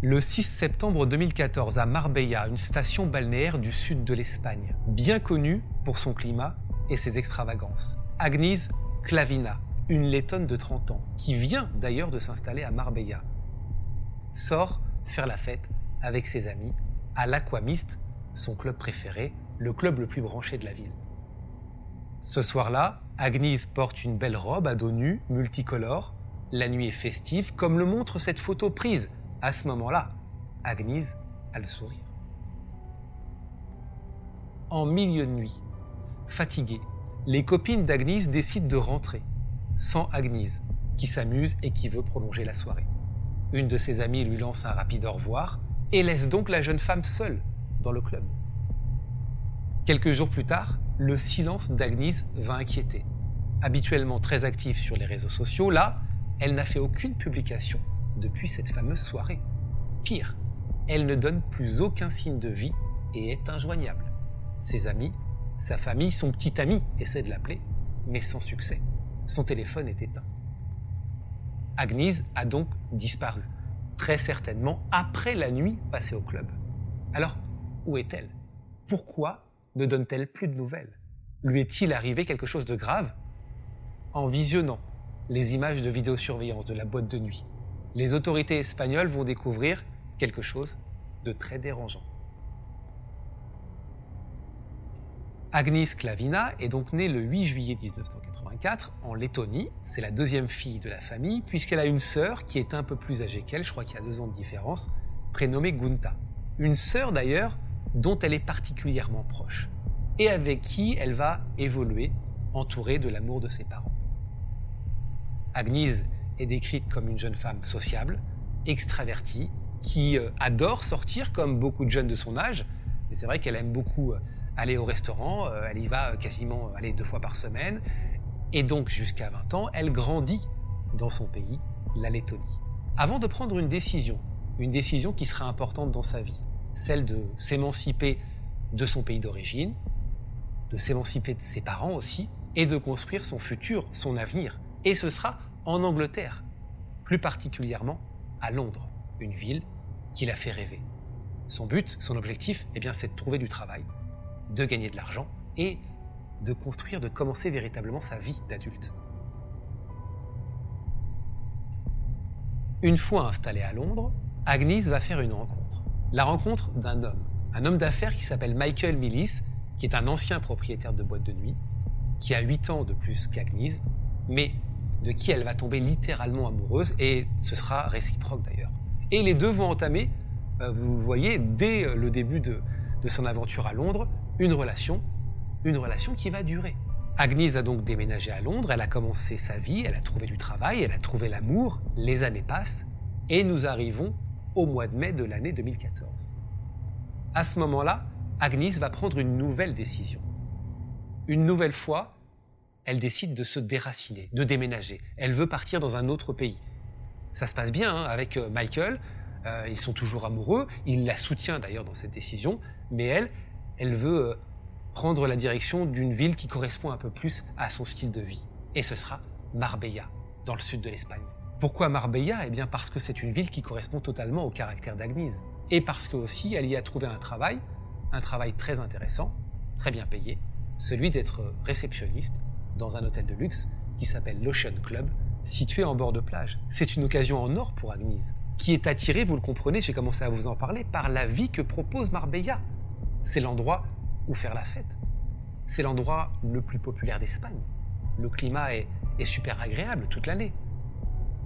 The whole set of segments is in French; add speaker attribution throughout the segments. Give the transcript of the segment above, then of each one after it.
Speaker 1: Le 6 septembre 2014, à Marbella, une station balnéaire du sud de l'Espagne, bien connue pour son climat et ses extravagances. Agnès Clavina, une lettonne de 30 ans, qui vient d'ailleurs de s'installer à Marbella, sort faire la fête avec ses amis à l'Aquamist, son club préféré, le club le plus branché de la ville. Ce soir-là, Agnès porte une belle robe à dos nu, multicolore. La nuit est festive, comme le montre cette photo prise à ce moment-là, Agnès a le sourire. En milieu de nuit, fatiguée, les copines d'Agnès décident de rentrer, sans Agnès, qui s'amuse et qui veut prolonger la soirée. Une de ses amies lui lance un rapide au revoir et laisse donc la jeune femme seule dans le club. Quelques jours plus tard, le silence d'Agnès va inquiéter. Habituellement très active sur les réseaux sociaux, là, elle n'a fait aucune publication depuis cette fameuse soirée. Pire, elle ne donne plus aucun signe de vie et est injoignable. Ses amis, sa famille, son petit ami essaient de l'appeler, mais sans succès. Son téléphone est éteint. Agnès a donc disparu, très certainement après la nuit passée au club. Alors, où est-elle? Pourquoi ne donne-t-elle plus de nouvelles? Lui est-il arrivé quelque chose de grave? En visionnant les images de vidéosurveillance de la boîte de nuit, les autorités espagnoles vont découvrir quelque chose de très dérangeant. Agnès Clavina est donc née le 8 juillet 1984 en Lettonie. C'est la deuxième fille de la famille, puisqu'elle a une sœur qui est un peu plus âgée qu'elle, je crois qu'il y a deux ans de différence, prénommée Gunta. Une sœur d'ailleurs dont elle est particulièrement proche, et avec qui elle va évoluer entourée de l'amour de ses parents. Agnès est décrite comme une jeune femme sociable, extravertie, qui euh, adore sortir comme beaucoup de jeunes de son âge. Et c'est vrai qu'elle aime beaucoup euh, aller au restaurant, euh, elle y va quasiment aller deux fois par semaine. Et donc jusqu'à 20 ans, elle grandit dans son pays, la Lettonie. Avant de prendre une décision, une décision qui sera importante dans sa vie, celle de s'émanciper de son pays d'origine, de s'émanciper de ses parents aussi, et de construire son futur, son avenir. Et ce sera en Angleterre, plus particulièrement à Londres, une ville qui l'a fait rêver. Son but, son objectif, eh c'est de trouver du travail, de gagner de l'argent et de construire, de commencer véritablement sa vie d'adulte. Une fois installée à Londres, Agnes va faire une rencontre. La rencontre d'un homme, un homme d'affaires qui s'appelle Michael Millis, qui est un ancien propriétaire de boîte de nuit, qui a 8 ans de plus qu'Agnes, mais de qui elle va tomber littéralement amoureuse, et ce sera réciproque d'ailleurs. Et les deux vont entamer, euh, vous voyez, dès euh, le début de, de son aventure à Londres, une relation, une relation qui va durer. Agnès a donc déménagé à Londres, elle a commencé sa vie, elle a trouvé du travail, elle a trouvé l'amour, les années passent, et nous arrivons au mois de mai de l'année 2014. À ce moment-là, Agnès va prendre une nouvelle décision. Une nouvelle fois, elle décide de se déraciner, de déménager. Elle veut partir dans un autre pays. Ça se passe bien hein, avec euh, Michael. Euh, ils sont toujours amoureux. Il la soutient d'ailleurs dans cette décision. Mais elle, elle veut euh, prendre la direction d'une ville qui correspond un peu plus à son style de vie. Et ce sera Marbella, dans le sud de l'Espagne. Pourquoi Marbella? Eh bien parce que c'est une ville qui correspond totalement au caractère d'Agnès. Et parce que aussi elle y a trouvé un travail, un travail très intéressant, très bien payé, celui d'être réceptionniste dans un hôtel de luxe qui s'appelle l'Ocean Club, situé en bord de plage. C'est une occasion en or pour Agnès, qui est attirée, vous le comprenez, j'ai commencé à vous en parler, par la vie que propose Marbella. C'est l'endroit où faire la fête. C'est l'endroit le plus populaire d'Espagne. Le climat est, est super agréable toute l'année.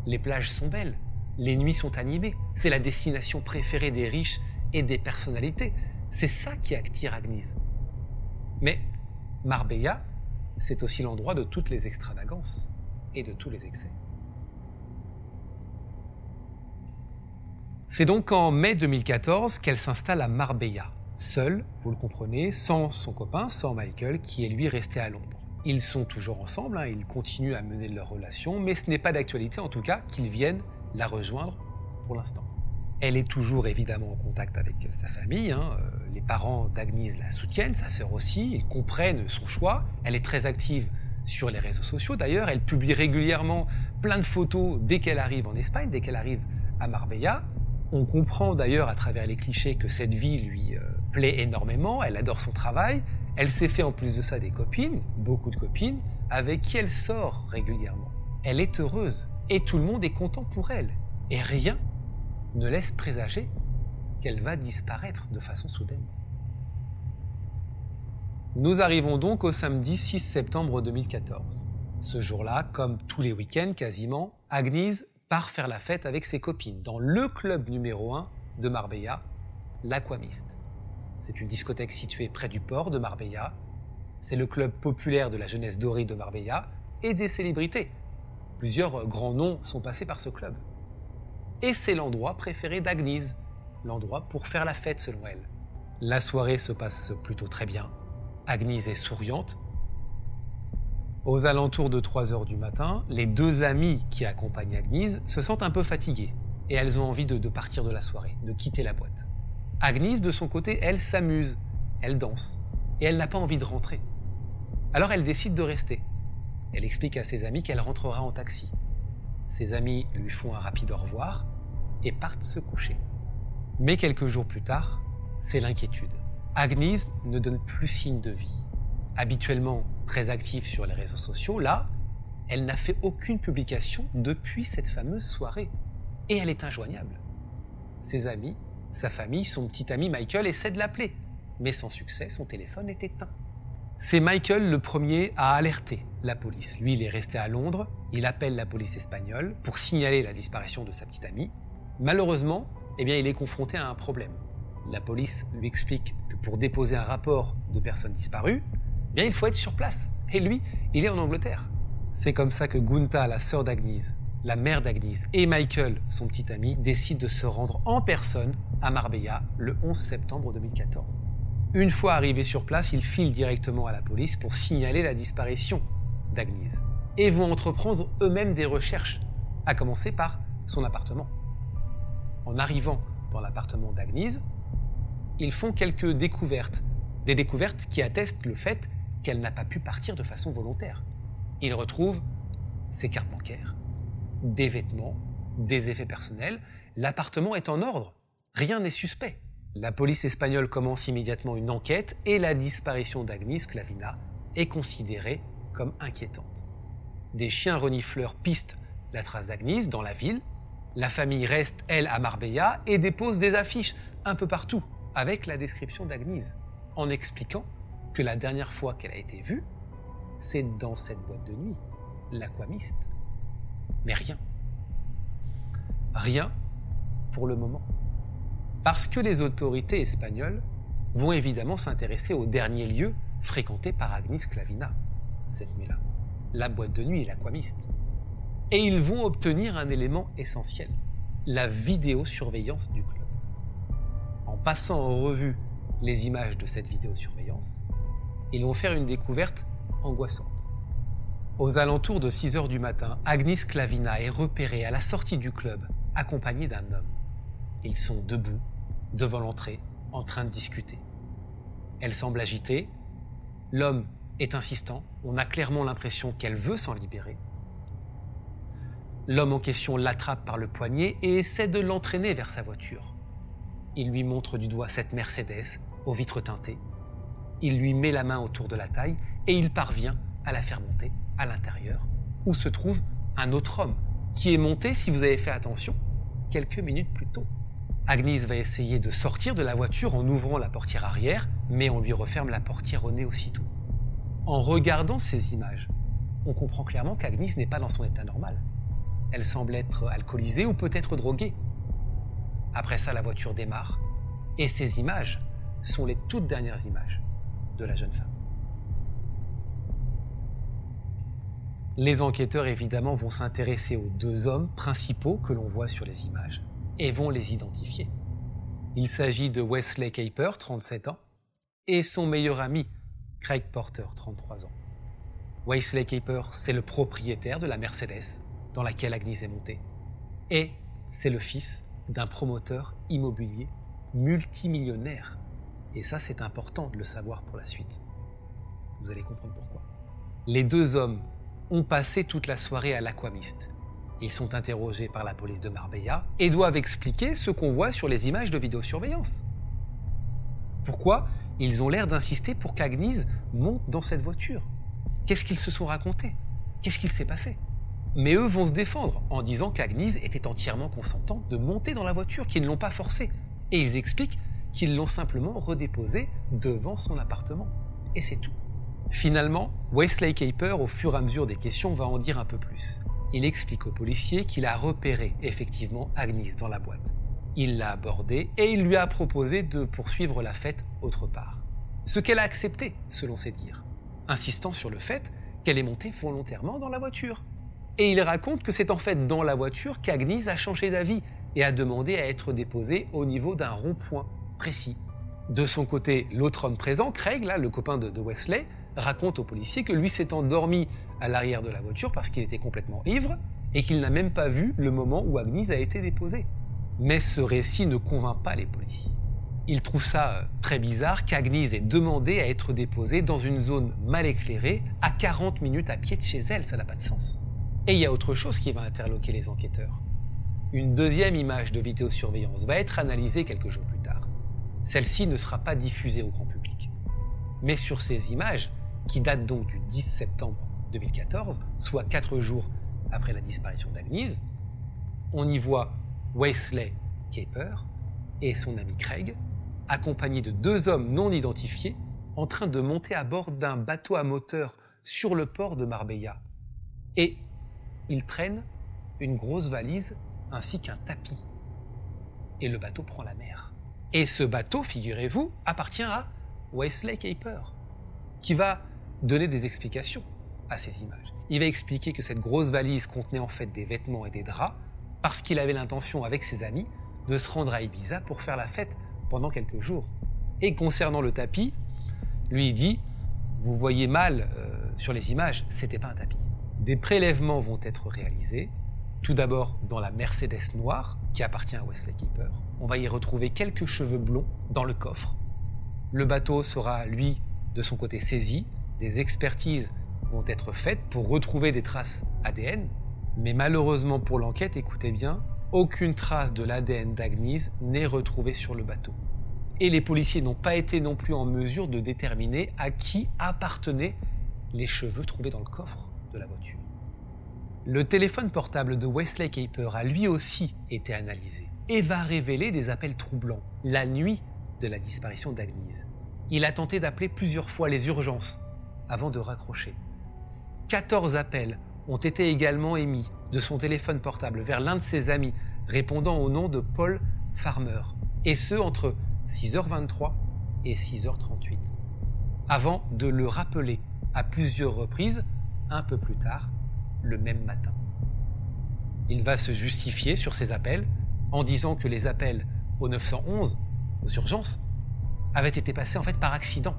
Speaker 1: Les plages sont belles, les nuits sont animées. C'est la destination préférée des riches et des personnalités. C'est ça qui attire Agnès. Mais Marbella, c'est aussi l'endroit de toutes les extravagances et de tous les excès. C'est donc en mai 2014 qu'elle s'installe à Marbella, seule, vous le comprenez, sans son copain, sans Michael, qui est lui resté à Londres. Ils sont toujours ensemble, hein, ils continuent à mener leur relation, mais ce n'est pas d'actualité en tout cas qu'ils viennent la rejoindre pour l'instant. Elle est toujours évidemment en contact avec sa famille. Hein. Euh, les parents d'Agnès la soutiennent, sa sœur aussi. Ils comprennent son choix. Elle est très active sur les réseaux sociaux. D'ailleurs, elle publie régulièrement plein de photos dès qu'elle arrive en Espagne, dès qu'elle arrive à Marbella. On comprend d'ailleurs à travers les clichés que cette vie lui euh, plaît énormément. Elle adore son travail. Elle s'est fait en plus de ça des copines, beaucoup de copines, avec qui elle sort régulièrement. Elle est heureuse et tout le monde est content pour elle. Et rien ne laisse présager qu'elle va disparaître de façon soudaine. Nous arrivons donc au samedi 6 septembre 2014. Ce jour-là, comme tous les week-ends quasiment, Agnès part faire la fête avec ses copines dans le club numéro 1 de Marbella, l'Aquamist. C'est une discothèque située près du port de Marbella. C'est le club populaire de la jeunesse dorée de Marbella et des célébrités. Plusieurs grands noms sont passés par ce club et c'est l'endroit préféré d'Agnès, l'endroit pour faire la fête selon elle. La soirée se passe plutôt très bien. Agnès est souriante. Aux alentours de 3 heures du matin, les deux amies qui accompagnent Agnès se sentent un peu fatiguées et elles ont envie de, de partir de la soirée, de quitter la boîte. Agnès, de son côté, elle s'amuse, elle danse et elle n'a pas envie de rentrer. Alors elle décide de rester. Elle explique à ses amis qu'elle rentrera en taxi. Ses amis lui font un rapide au revoir et partent se coucher. Mais quelques jours plus tard, c'est l'inquiétude. Agnès ne donne plus signe de vie. Habituellement très active sur les réseaux sociaux, là, elle n'a fait aucune publication depuis cette fameuse soirée. Et elle est injoignable. Ses amis, sa famille, son petit ami Michael essaient de l'appeler. Mais sans succès, son téléphone est éteint. C'est Michael le premier à alerter la police. Lui, il est resté à Londres, il appelle la police espagnole pour signaler la disparition de sa petite amie. Malheureusement, eh il est confronté à un problème. La police lui explique que pour déposer un rapport de personnes disparues, eh il faut être sur place. Et lui, il est en Angleterre. C'est comme ça que Gunta, la sœur d'Agnès, la mère d'Agnès, et Michael, son petit ami, décident de se rendre en personne à Marbella le 11 septembre 2014. Une fois arrivés sur place, ils filent directement à la police pour signaler la disparition d'Agnès et vont entreprendre eux-mêmes des recherches, à commencer par son appartement en arrivant dans l'appartement d'Agnès, ils font quelques découvertes, des découvertes qui attestent le fait qu'elle n'a pas pu partir de façon volontaire. Ils retrouvent ses cartes bancaires, des vêtements, des effets personnels. L'appartement est en ordre, rien n'est suspect. La police espagnole commence immédiatement une enquête et la disparition d'Agnès Clavina est considérée comme inquiétante. Des chiens renifleurs pistent la trace d'Agnès dans la ville la famille reste, elle, à Marbella et dépose des affiches un peu partout avec la description d'Agnès, en expliquant que la dernière fois qu'elle a été vue, c'est dans cette boîte de nuit, l'aquamiste. Mais rien. Rien pour le moment. Parce que les autorités espagnoles vont évidemment s'intéresser au dernier lieu fréquenté par Agnès Clavina cette nuit-là, la boîte de nuit et l'aquamiste et ils vont obtenir un élément essentiel, la vidéosurveillance du club. En passant en revue les images de cette vidéosurveillance, ils vont faire une découverte angoissante. Aux alentours de 6 heures du matin, Agnis Clavina est repérée à la sortie du club, accompagnée d'un homme. Ils sont debout, devant l'entrée, en train de discuter. Elle semble agitée. L'homme est insistant. On a clairement l'impression qu'elle veut s'en libérer. L'homme en question l'attrape par le poignet et essaie de l'entraîner vers sa voiture. Il lui montre du doigt cette Mercedes aux vitres teintées. Il lui met la main autour de la taille et il parvient à la faire monter à l'intérieur, où se trouve un autre homme qui est monté, si vous avez fait attention, quelques minutes plus tôt. Agnès va essayer de sortir de la voiture en ouvrant la portière arrière, mais on lui referme la portière au nez aussitôt. En regardant ces images, on comprend clairement qu'Agnès n'est pas dans son état normal. Elle semble être alcoolisée ou peut-être droguée. Après ça, la voiture démarre et ces images sont les toutes dernières images de la jeune femme. Les enquêteurs, évidemment, vont s'intéresser aux deux hommes principaux que l'on voit sur les images et vont les identifier. Il s'agit de Wesley Caper, 37 ans, et son meilleur ami, Craig Porter, 33 ans. Wesley Caper, c'est le propriétaire de la Mercedes dans laquelle Agnes est montée. Et c'est le fils d'un promoteur immobilier multimillionnaire. Et ça, c'est important de le savoir pour la suite. Vous allez comprendre pourquoi. Les deux hommes ont passé toute la soirée à l'Aquamist. Ils sont interrogés par la police de Marbella et doivent expliquer ce qu'on voit sur les images de vidéosurveillance. Pourquoi ils ont l'air d'insister pour qu'Agnès monte dans cette voiture? Qu'est-ce qu'ils se sont racontés? Qu'est-ce qu'il s'est passé? Mais eux vont se défendre en disant qu'Agnès était entièrement consentante de monter dans la voiture, qu'ils ne l'ont pas forcée. Et ils expliquent qu'ils l'ont simplement redéposée devant son appartement. Et c'est tout. Finalement, Wesley Caper, au fur et à mesure des questions, va en dire un peu plus. Il explique au policier qu'il a repéré effectivement Agnes dans la boîte. Il l'a abordée et il lui a proposé de poursuivre la fête autre part. Ce qu'elle a accepté, selon ses dires, insistant sur le fait qu'elle est montée volontairement dans la voiture. Et il raconte que c'est en fait dans la voiture qu'Agnes a changé d'avis et a demandé à être déposée au niveau d'un rond-point précis. De son côté, l'autre homme présent, Craig, là, le copain de Wesley, raconte au policier que lui s'est endormi à l'arrière de la voiture parce qu'il était complètement ivre et qu'il n'a même pas vu le moment où Agnes a été déposée. Mais ce récit ne convainc pas les policiers. Ils trouvent ça euh, très bizarre qu'Agnès ait demandé à être déposée dans une zone mal éclairée à 40 minutes à pied de chez elle, ça n'a pas de sens. Et il y a autre chose qui va interloquer les enquêteurs. Une deuxième image de vidéosurveillance va être analysée quelques jours plus tard. Celle-ci ne sera pas diffusée au grand public. Mais sur ces images, qui date donc du 10 septembre 2014, soit quatre jours après la disparition d'Agnès, on y voit Wesley Caper et son ami Craig, accompagnés de deux hommes non identifiés, en train de monter à bord d'un bateau à moteur sur le port de Marbella. Et ils traînent une grosse valise ainsi qu'un tapis. Et le bateau prend la mer. Et ce bateau, figurez-vous, appartient à Wesley Caper, qui va donner des explications à ces images. Il va expliquer que cette grosse valise contenait en fait des vêtements et des draps parce qu'il avait l'intention avec ses amis de se rendre à Ibiza pour faire la fête pendant quelques jours. Et concernant le tapis, lui dit Vous voyez mal euh, sur les images, c'était pas un tapis. Des prélèvements vont être réalisés. Tout d'abord dans la Mercedes noire qui appartient à Wesley Keeper. On va y retrouver quelques cheveux blonds dans le coffre. Le bateau sera, lui, de son côté saisi des expertises vont être faites pour retrouver des traces ADN, mais malheureusement pour l'enquête, écoutez bien, aucune trace de l'ADN d'Agnès n'est retrouvée sur le bateau. Et les policiers n'ont pas été non plus en mesure de déterminer à qui appartenaient les cheveux trouvés dans le coffre la voiture. Le téléphone portable de Wesley Caper a lui aussi été analysé et va révéler des appels troublants la nuit de la disparition d'Agnès. Il a tenté d'appeler plusieurs fois les urgences avant de raccrocher. 14 appels ont été également émis de son téléphone portable vers l'un de ses amis répondant au nom de Paul Farmer, et ce entre 6h23 et 6h38, avant de le rappeler à plusieurs reprises un peu plus tard, le même matin. Il va se justifier sur ces appels en disant que les appels au 911, aux urgences, avaient été passés en fait par accident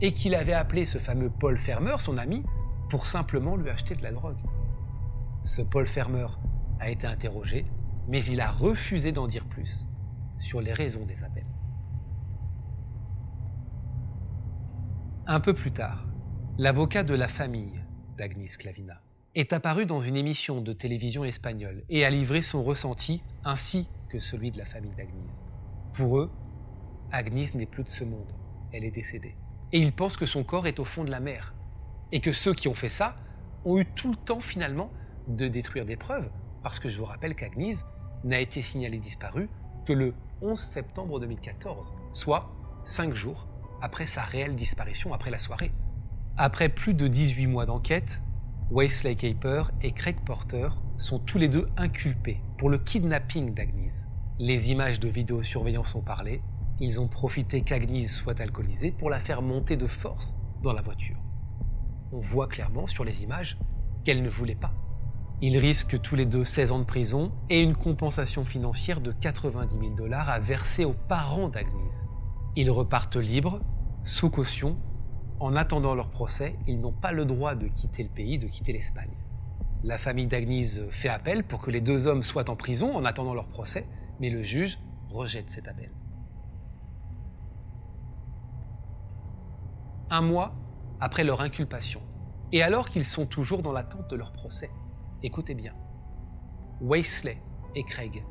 Speaker 1: et qu'il avait appelé ce fameux Paul Fermer, son ami, pour simplement lui acheter de la drogue. Ce Paul Fermer a été interrogé, mais il a refusé d'en dire plus sur les raisons des appels. Un peu plus tard, l'avocat de la famille d'Agnis Clavina est apparu dans une émission de télévision espagnole et a livré son ressenti ainsi que celui de la famille d'Agnis. Pour eux, Agnis n'est plus de ce monde, elle est décédée et il pense que son corps est au fond de la mer. Et que ceux qui ont fait ça ont eu tout le temps finalement de détruire des preuves, parce que je vous rappelle qu'Agnès n'a été signalée disparue que le 11 septembre 2014, soit cinq jours après sa réelle disparition après la soirée. Après plus de 18 mois d'enquête, Wesley Caper et Craig Porter sont tous les deux inculpés pour le kidnapping d'Agnès. Les images de vidéosurveillance ont parlé Ils ont profité qu'Agnese soit alcoolisée pour la faire monter de force dans la voiture. On voit clairement sur les images qu'elle ne voulait pas. Ils risquent tous les deux 16 ans de prison et une compensation financière de 90 000 dollars à verser aux parents d'Agnese. Ils repartent libres, sous caution. En attendant leur procès, ils n'ont pas le droit de quitter le pays, de quitter l'Espagne. La famille d'Agnese fait appel pour que les deux hommes soient en prison en attendant leur procès, mais le juge rejette cet appel. Un mois après leur inculpation, et alors qu'ils sont toujours dans l'attente de leur procès, écoutez bien, Wesley et Craig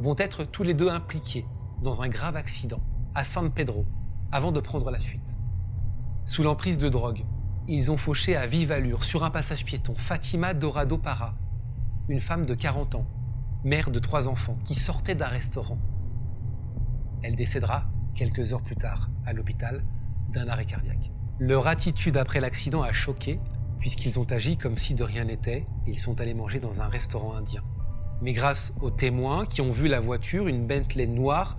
Speaker 1: vont être tous les deux impliqués dans un grave accident à San Pedro avant de prendre la fuite. Sous l'emprise de drogue, ils ont fauché à vive allure sur un passage piéton Fatima Dorado Para, une femme de 40 ans, mère de trois enfants, qui sortait d'un restaurant. Elle décédera quelques heures plus tard à l'hôpital d'un arrêt cardiaque. Leur attitude après l'accident a choqué puisqu'ils ont agi comme si de rien n'était, ils sont allés manger dans un restaurant indien. Mais grâce aux témoins qui ont vu la voiture, une Bentley noire,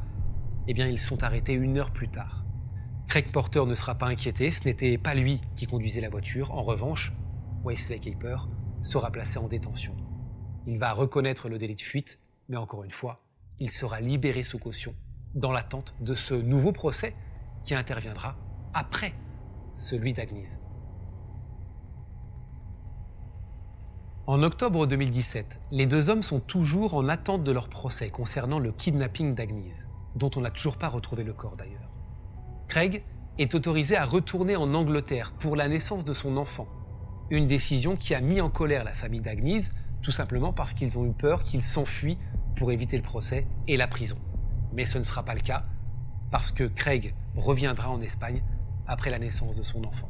Speaker 1: eh bien ils sont arrêtés une heure plus tard. Craig Porter ne sera pas inquiété, ce n'était pas lui qui conduisait la voiture. En revanche, Wesley Caper sera placé en détention. Il va reconnaître le délit de fuite, mais encore une fois, il sera libéré sous caution, dans l'attente de ce nouveau procès qui interviendra après celui d'Agnès. En octobre 2017, les deux hommes sont toujours en attente de leur procès concernant le kidnapping d'Agnès, dont on n'a toujours pas retrouvé le corps d'ailleurs. Craig est autorisé à retourner en Angleterre pour la naissance de son enfant, une décision qui a mis en colère la famille d'Agnès, tout simplement parce qu'ils ont eu peur qu'il s'enfuit pour éviter le procès et la prison. Mais ce ne sera pas le cas, parce que Craig reviendra en Espagne après la naissance de son enfant.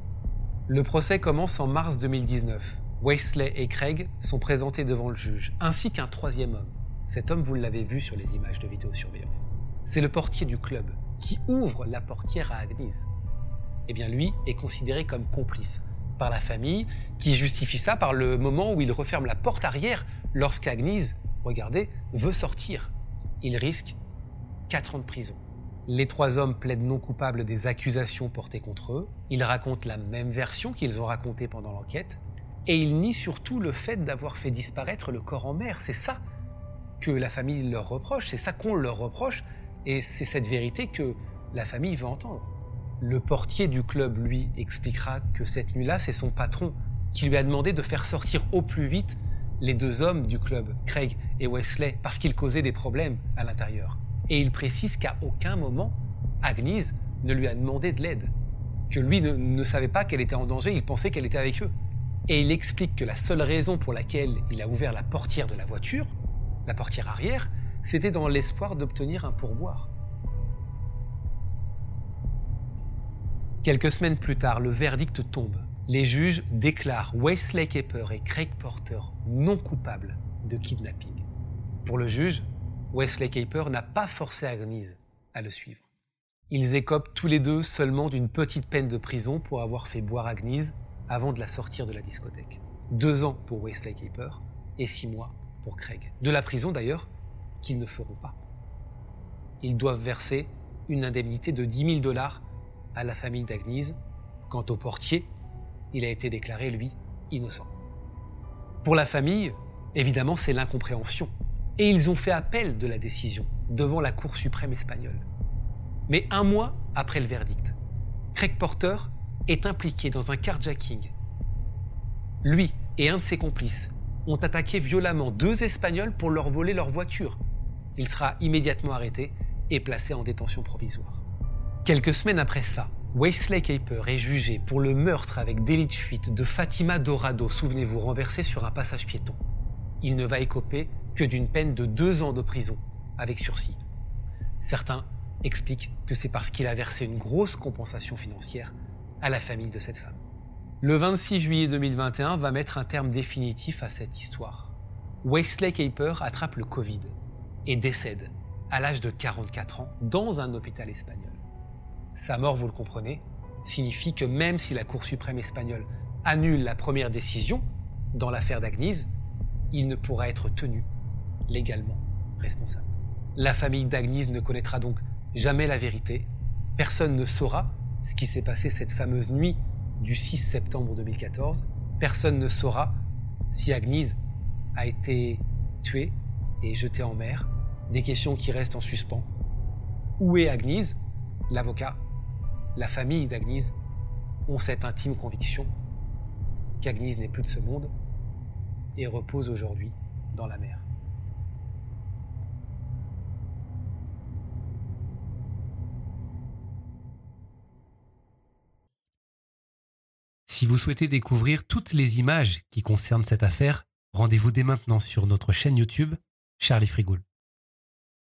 Speaker 1: Le procès commence en mars 2019 Wesley et Craig sont présentés devant le juge, ainsi qu'un troisième homme. Cet homme, vous l'avez vu sur les images de vidéosurveillance. C'est le portier du club qui ouvre la portière à Agnès. Eh bien, lui est considéré comme complice par la famille, qui justifie ça par le moment où il referme la porte arrière lorsqu'Agnès, regardez, veut sortir. Il risque 4 ans de prison. Les trois hommes plaident non coupables des accusations portées contre eux. Ils racontent la même version qu'ils ont racontée pendant l'enquête, et il nie surtout le fait d'avoir fait disparaître le corps en mer. C'est ça que la famille leur reproche, c'est ça qu'on leur reproche, et c'est cette vérité que la famille veut entendre. Le portier du club, lui, expliquera que cette nuit-là, c'est son patron qui lui a demandé de faire sortir au plus vite les deux hommes du club, Craig et Wesley, parce qu'ils causaient des problèmes à l'intérieur. Et il précise qu'à aucun moment, Agnès ne lui a demandé de l'aide, que lui ne, ne savait pas qu'elle était en danger, il pensait qu'elle était avec eux. Et il explique que la seule raison pour laquelle il a ouvert la portière de la voiture, la portière arrière, c'était dans l'espoir d'obtenir un pourboire. Quelques semaines plus tard, le verdict tombe. Les juges déclarent Wesley Kepper et Craig Porter non coupables de kidnapping. Pour le juge, Wesley Kepper n'a pas forcé Agnese à le suivre. Ils écopent tous les deux seulement d'une petite peine de prison pour avoir fait boire Agnese avant de la sortir de la discothèque. Deux ans pour Wesley Keeper et six mois pour Craig. De la prison d'ailleurs, qu'ils ne feront pas. Ils doivent verser une indemnité de 10 000 dollars à la famille d'Agnese. Quant au portier, il a été déclaré, lui, innocent. Pour la famille, évidemment, c'est l'incompréhension. Et ils ont fait appel de la décision devant la Cour suprême espagnole. Mais un mois après le verdict, Craig Porter est impliqué dans un carjacking. Lui et un de ses complices ont attaqué violemment deux Espagnols pour leur voler leur voiture. Il sera immédiatement arrêté et placé en détention provisoire. Quelques semaines après ça, Wesley Caper est jugé pour le meurtre avec délit de fuite de Fatima Dorado, souvenez-vous, renversé sur un passage piéton. Il ne va écoper que d'une peine de deux ans de prison, avec sursis. Certains expliquent que c'est parce qu'il a versé une grosse compensation financière à la famille de cette femme. Le 26 juillet 2021 va mettre un terme définitif à cette histoire. Wesley Caper attrape le Covid et décède à l'âge de 44 ans dans un hôpital espagnol. Sa mort, vous le comprenez, signifie que même si la Cour suprême espagnole annule la première décision dans l'affaire d'Agnès, il ne pourra être tenu légalement responsable. La famille d'Agnès ne connaîtra donc jamais la vérité. Personne ne saura ce qui s'est passé cette fameuse nuit du 6 septembre 2014. Personne ne saura si Agnese a été tuée et jetée en mer. Des questions qui restent en suspens. Où est Agnese L'avocat, la famille d'Agnese ont cette intime conviction qu'Agnese n'est plus de ce monde et repose aujourd'hui dans la mer.
Speaker 2: Si vous souhaitez découvrir toutes les images qui concernent cette affaire, rendez-vous dès maintenant sur notre chaîne YouTube Charlie Frigoul.